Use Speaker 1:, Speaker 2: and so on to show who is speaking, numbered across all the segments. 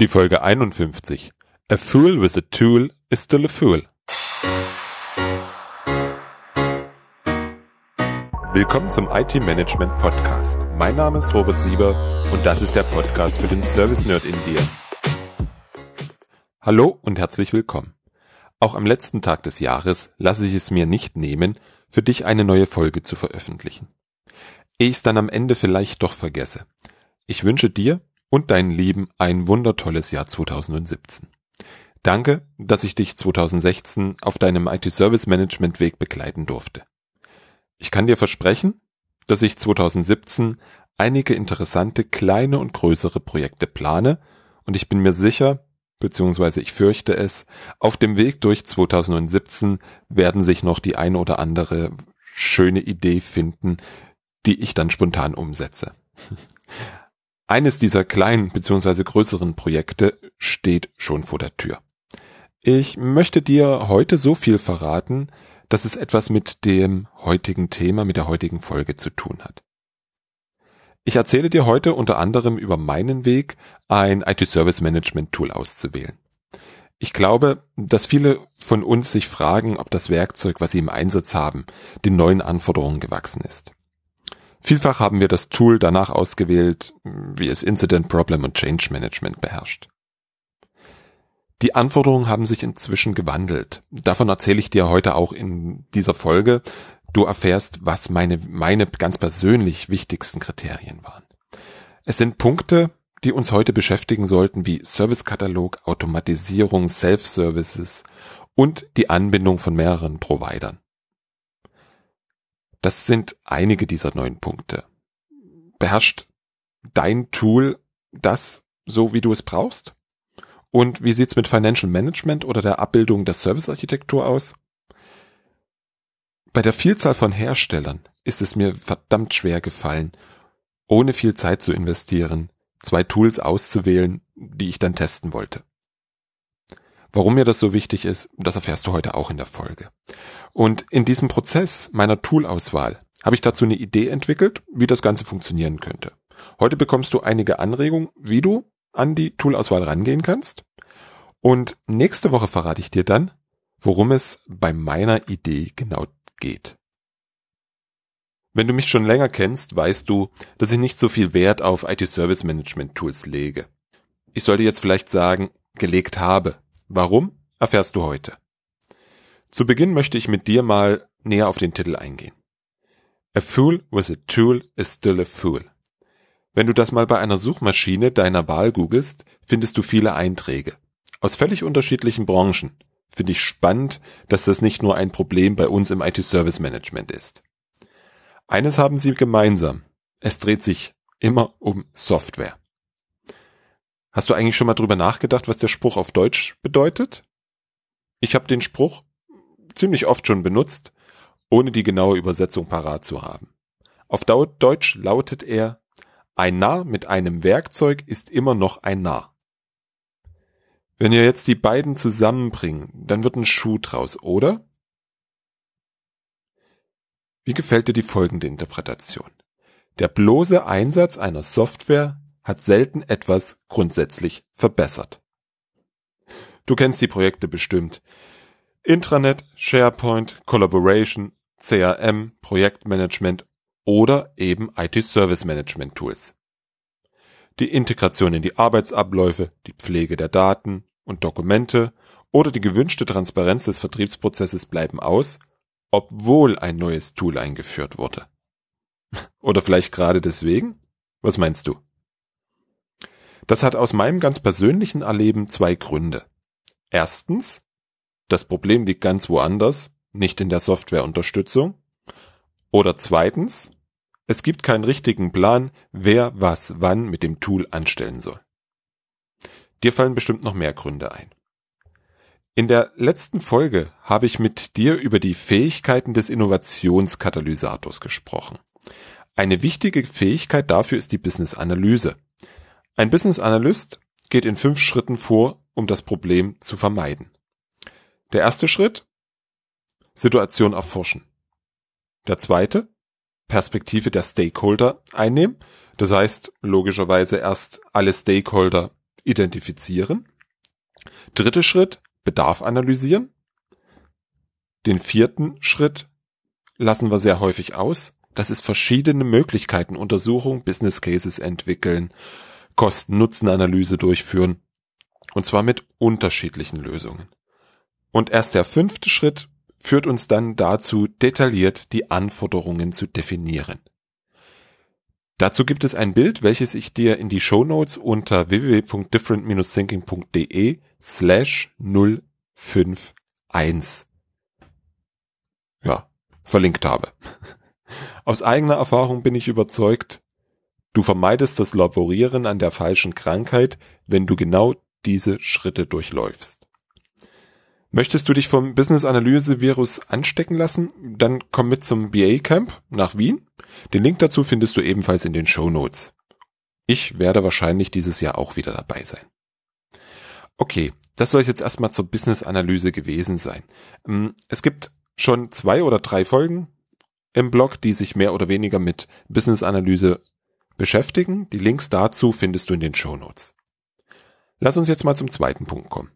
Speaker 1: Die Folge 51. A fool with a tool is still a fool. Willkommen zum IT Management Podcast. Mein Name ist Robert Sieber und das ist der Podcast für den Service Nerd in dir. Hallo und herzlich willkommen. Auch am letzten Tag des Jahres lasse ich es mir nicht nehmen, für dich eine neue Folge zu veröffentlichen. Ehe ich es dann am Ende vielleicht doch vergesse. Ich wünsche dir und deinen Lieben ein wundertolles Jahr 2017. Danke, dass ich dich 2016 auf deinem IT-Service Management Weg begleiten durfte. Ich kann dir versprechen, dass ich 2017 einige interessante kleine und größere Projekte plane und ich bin mir sicher, beziehungsweise ich fürchte es, auf dem Weg durch 2017 werden sich noch die eine oder andere schöne Idee finden, die ich dann spontan umsetze. Eines dieser kleinen bzw. größeren Projekte steht schon vor der Tür. Ich möchte dir heute so viel verraten, dass es etwas mit dem heutigen Thema, mit der heutigen Folge zu tun hat. Ich erzähle dir heute unter anderem über meinen Weg, ein IT-Service Management Tool auszuwählen. Ich glaube, dass viele von uns sich fragen, ob das Werkzeug, was sie im Einsatz haben, den neuen Anforderungen gewachsen ist. Vielfach haben wir das Tool danach ausgewählt, wie es Incident Problem und Change Management beherrscht. Die Anforderungen haben sich inzwischen gewandelt. Davon erzähle ich dir heute auch in dieser Folge. Du erfährst, was meine, meine ganz persönlich wichtigsten Kriterien waren. Es sind Punkte, die uns heute beschäftigen sollten, wie Servicekatalog, Automatisierung, Self-Services und die Anbindung von mehreren Providern. Das sind einige dieser neun Punkte. Beherrscht dein Tool das so, wie du es brauchst? Und wie sieht's mit Financial Management oder der Abbildung der Servicearchitektur aus? Bei der Vielzahl von Herstellern ist es mir verdammt schwer gefallen, ohne viel Zeit zu investieren, zwei Tools auszuwählen, die ich dann testen wollte. Warum mir das so wichtig ist, das erfährst du heute auch in der Folge. Und in diesem Prozess meiner Toolauswahl habe ich dazu eine Idee entwickelt, wie das Ganze funktionieren könnte. Heute bekommst du einige Anregungen, wie du an die Toolauswahl rangehen kannst. Und nächste Woche verrate ich dir dann, worum es bei meiner Idee genau geht. Wenn du mich schon länger kennst, weißt du, dass ich nicht so viel Wert auf IT-Service Management Tools lege. Ich sollte jetzt vielleicht sagen, gelegt habe. Warum? Erfährst du heute. Zu Beginn möchte ich mit dir mal näher auf den Titel eingehen. A fool with a tool is still a fool. Wenn du das mal bei einer Suchmaschine deiner Wahl googelst, findest du viele Einträge. Aus völlig unterschiedlichen Branchen. Finde ich spannend, dass das nicht nur ein Problem bei uns im IT-Service Management ist. Eines haben sie gemeinsam. Es dreht sich immer um Software. Hast du eigentlich schon mal drüber nachgedacht, was der Spruch auf Deutsch bedeutet? Ich habe den Spruch ziemlich oft schon benutzt, ohne die genaue Übersetzung parat zu haben. Auf Deutsch lautet er, ein Narr mit einem Werkzeug ist immer noch ein Narr. Wenn wir jetzt die beiden zusammenbringen, dann wird ein Schuh draus, oder? Wie gefällt dir die folgende Interpretation? Der bloße Einsatz einer Software hat selten etwas grundsätzlich verbessert. Du kennst die Projekte bestimmt, Intranet, SharePoint, Collaboration, CRM, Projektmanagement oder eben IT-Service Management Tools. Die Integration in die Arbeitsabläufe, die Pflege der Daten und Dokumente oder die gewünschte Transparenz des Vertriebsprozesses bleiben aus, obwohl ein neues Tool eingeführt wurde. Oder vielleicht gerade deswegen? Was meinst du? Das hat aus meinem ganz persönlichen Erleben zwei Gründe. Erstens, das Problem liegt ganz woanders, nicht in der Softwareunterstützung. Oder zweitens, es gibt keinen richtigen Plan, wer was wann mit dem Tool anstellen soll. Dir fallen bestimmt noch mehr Gründe ein. In der letzten Folge habe ich mit dir über die Fähigkeiten des Innovationskatalysators gesprochen. Eine wichtige Fähigkeit dafür ist die Business Analyse. Ein Business Analyst geht in fünf Schritten vor, um das Problem zu vermeiden. Der erste Schritt, Situation erforschen. Der zweite, Perspektive der Stakeholder einnehmen. Das heißt, logischerweise erst alle Stakeholder identifizieren. Dritter Schritt, Bedarf analysieren. Den vierten Schritt lassen wir sehr häufig aus. Das ist verschiedene Möglichkeiten Untersuchung, Business Cases entwickeln, Kosten-Nutzen-Analyse durchführen. Und zwar mit unterschiedlichen Lösungen. Und erst der fünfte Schritt führt uns dann dazu, detailliert die Anforderungen zu definieren. Dazu gibt es ein Bild, welches ich dir in die Show Notes unter www.different-thinking.de slash 051 ja, verlinkt habe. Aus eigener Erfahrung bin ich überzeugt, du vermeidest das Laborieren an der falschen Krankheit, wenn du genau diese Schritte durchläufst. Möchtest du dich vom Business Analyse Virus anstecken lassen? Dann komm mit zum BA Camp nach Wien. Den Link dazu findest du ebenfalls in den Show Notes. Ich werde wahrscheinlich dieses Jahr auch wieder dabei sein. Okay, das soll jetzt erstmal zur Business Analyse gewesen sein. Ähm, es gibt schon zwei oder drei Folgen im Blog, die sich mehr oder weniger mit Business Analyse beschäftigen. Die Links dazu findest du in den Show Notes. Lass uns jetzt mal zum zweiten Punkt kommen.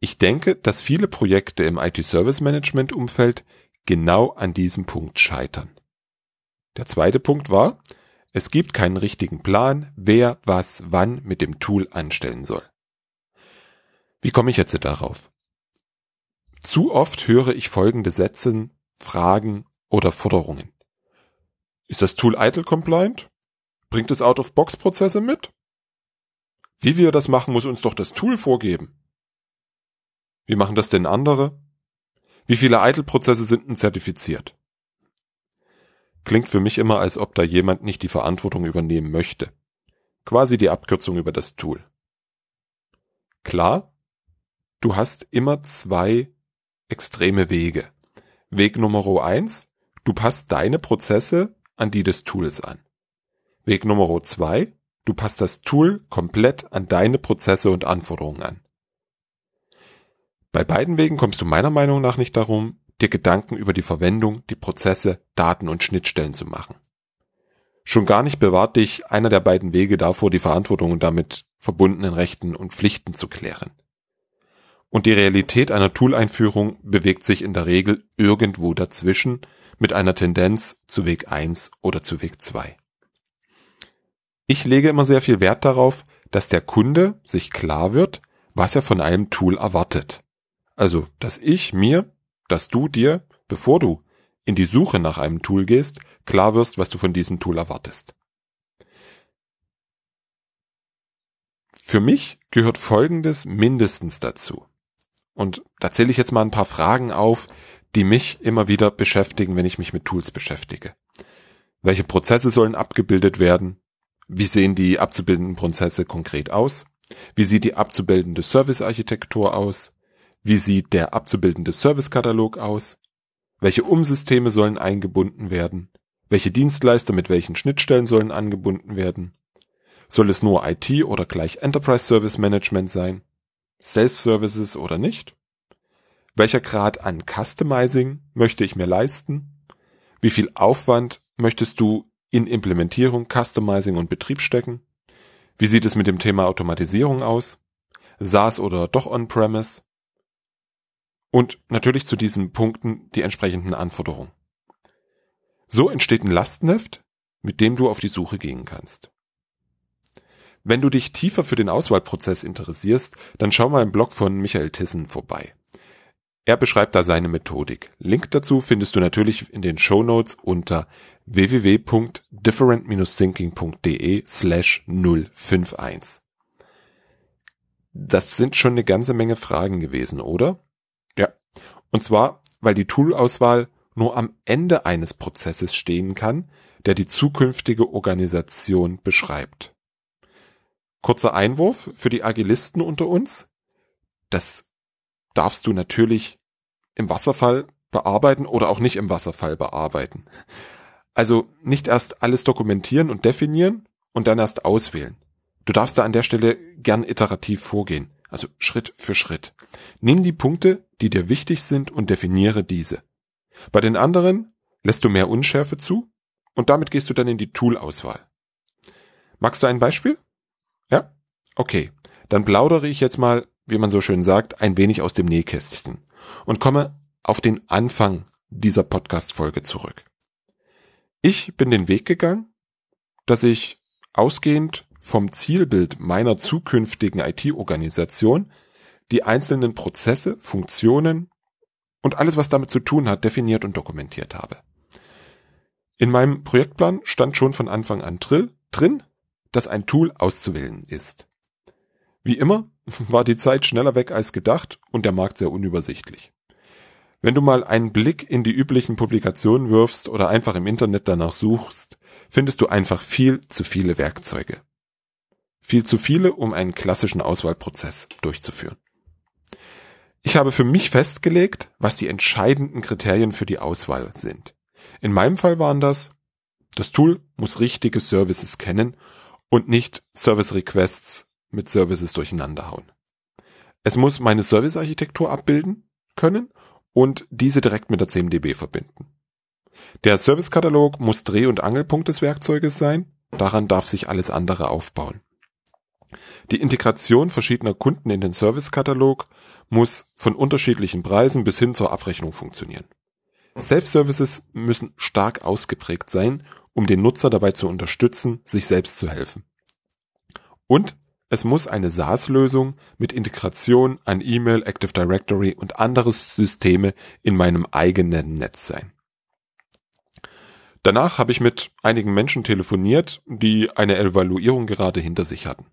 Speaker 1: Ich denke, dass viele Projekte im IT-Service-Management-Umfeld genau an diesem Punkt scheitern. Der zweite Punkt war, es gibt keinen richtigen Plan, wer was wann mit dem Tool anstellen soll. Wie komme ich jetzt darauf? Zu oft höre ich folgende Sätze, Fragen oder Forderungen. Ist das Tool ITIL compliant? Bringt es Out-of-Box-Prozesse mit? Wie wir das machen, muss uns doch das Tool vorgeben. Wie machen das denn andere? Wie viele Idle-Prozesse sind denn zertifiziert? Klingt für mich immer, als ob da jemand nicht die Verantwortung übernehmen möchte. Quasi die Abkürzung über das Tool. Klar, du hast immer zwei extreme Wege. Weg Nummer eins, du passt deine Prozesse an die des Tools an. Weg Nummer zwei, du passt das Tool komplett an deine Prozesse und Anforderungen an. Bei beiden Wegen kommst du meiner Meinung nach nicht darum, dir Gedanken über die Verwendung, die Prozesse, Daten und Schnittstellen zu machen. Schon gar nicht bewahrt dich einer der beiden Wege davor, die Verantwortung und damit verbundenen Rechten und Pflichten zu klären. Und die Realität einer Tool-Einführung bewegt sich in der Regel irgendwo dazwischen mit einer Tendenz zu Weg 1 oder zu Weg 2. Ich lege immer sehr viel Wert darauf, dass der Kunde sich klar wird, was er von einem Tool erwartet. Also, dass ich mir, dass du dir, bevor du in die Suche nach einem Tool gehst, klar wirst, was du von diesem Tool erwartest. Für mich gehört Folgendes mindestens dazu. Und da zähle ich jetzt mal ein paar Fragen auf, die mich immer wieder beschäftigen, wenn ich mich mit Tools beschäftige. Welche Prozesse sollen abgebildet werden? Wie sehen die abzubildenden Prozesse konkret aus? Wie sieht die abzubildende Servicearchitektur aus? Wie sieht der abzubildende Servicekatalog aus? Welche Umsysteme sollen eingebunden werden? Welche Dienstleister mit welchen Schnittstellen sollen angebunden werden? Soll es nur IT oder gleich Enterprise Service Management sein? Sales Services oder nicht? Welcher Grad an Customizing möchte ich mir leisten? Wie viel Aufwand möchtest du in Implementierung, Customizing und Betrieb stecken? Wie sieht es mit dem Thema Automatisierung aus? SaaS oder doch On-Premise? Und natürlich zu diesen Punkten die entsprechenden Anforderungen. So entsteht ein Lastenheft, mit dem du auf die Suche gehen kannst. Wenn du dich tiefer für den Auswahlprozess interessierst, dann schau mal im Blog von Michael Tissen vorbei. Er beschreibt da seine Methodik. Link dazu findest du natürlich in den Show Notes unter www.different-thinking.de slash 051. Das sind schon eine ganze Menge Fragen gewesen, oder? Und zwar, weil die Toolauswahl nur am Ende eines Prozesses stehen kann, der die zukünftige Organisation beschreibt. Kurzer Einwurf für die Agilisten unter uns. Das darfst du natürlich im Wasserfall bearbeiten oder auch nicht im Wasserfall bearbeiten. Also nicht erst alles dokumentieren und definieren und dann erst auswählen. Du darfst da an der Stelle gern iterativ vorgehen. Also Schritt für Schritt. Nimm die Punkte, die dir wichtig sind und definiere diese. Bei den anderen lässt du mehr Unschärfe zu und damit gehst du dann in die Tool-Auswahl. Magst du ein Beispiel? Ja? Okay, dann plaudere ich jetzt mal, wie man so schön sagt, ein wenig aus dem Nähkästchen und komme auf den Anfang dieser Podcast-Folge zurück. Ich bin den Weg gegangen, dass ich ausgehend vom Zielbild meiner zukünftigen IT-Organisation die einzelnen Prozesse, Funktionen und alles, was damit zu tun hat, definiert und dokumentiert habe. In meinem Projektplan stand schon von Anfang an drin, dass ein Tool auszuwählen ist. Wie immer war die Zeit schneller weg als gedacht und der Markt sehr unübersichtlich. Wenn du mal einen Blick in die üblichen Publikationen wirfst oder einfach im Internet danach suchst, findest du einfach viel zu viele Werkzeuge. Viel zu viele, um einen klassischen Auswahlprozess durchzuführen. Ich habe für mich festgelegt, was die entscheidenden Kriterien für die Auswahl sind. In meinem Fall waren das, das Tool muss richtige Services kennen und nicht Service Requests mit Services durcheinanderhauen. Es muss meine Servicearchitektur abbilden können und diese direkt mit der CMDB verbinden. Der Servicekatalog muss Dreh- und Angelpunkt des Werkzeuges sein, daran darf sich alles andere aufbauen. Die Integration verschiedener Kunden in den Servicekatalog muss von unterschiedlichen Preisen bis hin zur Abrechnung funktionieren. Self-Services müssen stark ausgeprägt sein, um den Nutzer dabei zu unterstützen, sich selbst zu helfen. Und es muss eine SaaS-Lösung mit Integration an E-Mail, Active Directory und andere Systeme in meinem eigenen Netz sein. Danach habe ich mit einigen Menschen telefoniert, die eine Evaluierung gerade hinter sich hatten.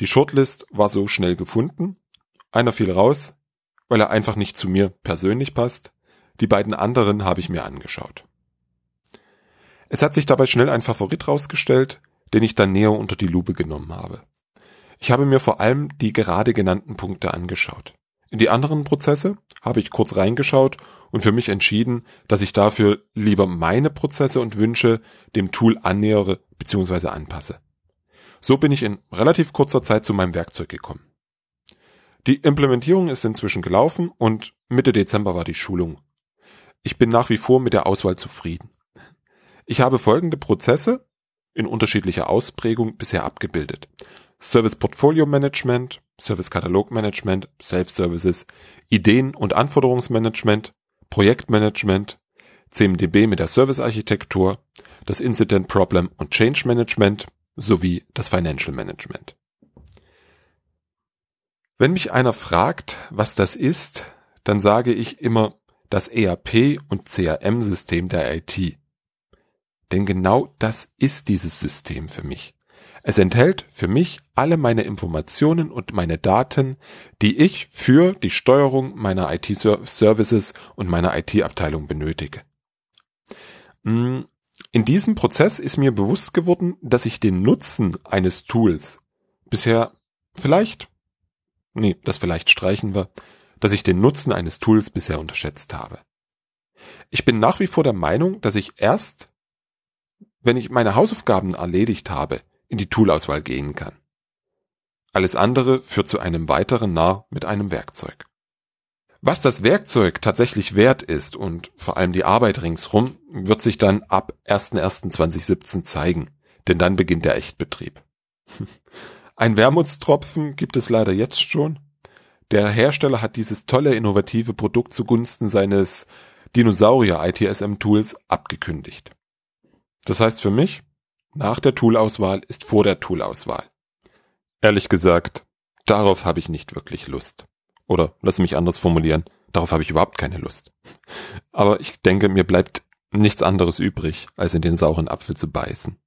Speaker 1: Die Shortlist war so schnell gefunden. Einer fiel raus, weil er einfach nicht zu mir persönlich passt. Die beiden anderen habe ich mir angeschaut. Es hat sich dabei schnell ein Favorit rausgestellt, den ich dann näher unter die Lupe genommen habe. Ich habe mir vor allem die gerade genannten Punkte angeschaut. In die anderen Prozesse habe ich kurz reingeschaut und für mich entschieden, dass ich dafür lieber meine Prozesse und Wünsche dem Tool annähere bzw. anpasse. So bin ich in relativ kurzer Zeit zu meinem Werkzeug gekommen. Die Implementierung ist inzwischen gelaufen und Mitte Dezember war die Schulung. Ich bin nach wie vor mit der Auswahl zufrieden. Ich habe folgende Prozesse in unterschiedlicher Ausprägung bisher abgebildet. Service Portfolio Management, Service Katalog Management, Self-Services, Ideen- und Anforderungsmanagement, Projektmanagement, CMDB mit der Servicearchitektur, das Incident Problem und Change Management sowie das Financial Management. Wenn mich einer fragt, was das ist, dann sage ich immer das ERP und CRM-System der IT. Denn genau das ist dieses System für mich. Es enthält für mich alle meine Informationen und meine Daten, die ich für die Steuerung meiner IT-Services und meiner IT-Abteilung benötige. Mm, in diesem Prozess ist mir bewusst geworden, dass ich den Nutzen eines Tools bisher vielleicht, nee, das vielleicht streichen wir, dass ich den Nutzen eines Tools bisher unterschätzt habe. Ich bin nach wie vor der Meinung, dass ich erst, wenn ich meine Hausaufgaben erledigt habe, in die Toolauswahl gehen kann. Alles andere führt zu einem weiteren Narr mit einem Werkzeug. Was das Werkzeug tatsächlich wert ist und vor allem die Arbeit ringsrum, wird sich dann ab 01.01.2017 zeigen, denn dann beginnt der Echtbetrieb. Ein Wermutstropfen gibt es leider jetzt schon. Der Hersteller hat dieses tolle innovative Produkt zugunsten seines Dinosaurier ITSM Tools abgekündigt. Das heißt für mich, nach der Toolauswahl ist vor der Toolauswahl. Ehrlich gesagt, darauf habe ich nicht wirklich Lust. Oder lass mich anders formulieren, darauf habe ich überhaupt keine Lust. Aber ich denke, mir bleibt nichts anderes übrig, als in den sauren Apfel zu beißen.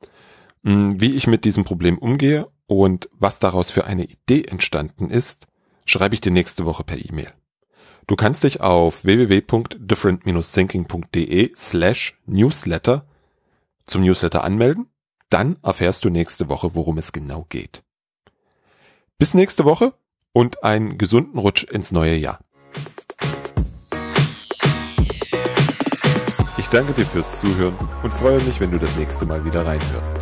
Speaker 1: Hm, wie ich mit diesem Problem umgehe und was daraus für eine Idee entstanden ist, schreibe ich dir nächste Woche per E-Mail. Du kannst dich auf www.different-thinking.de slash newsletter zum Newsletter anmelden. Dann erfährst du nächste Woche, worum es genau geht. Bis nächste Woche und einen gesunden Rutsch ins neue Jahr. Ich danke dir fürs Zuhören und freue mich, wenn du das nächste Mal wieder reinhörst.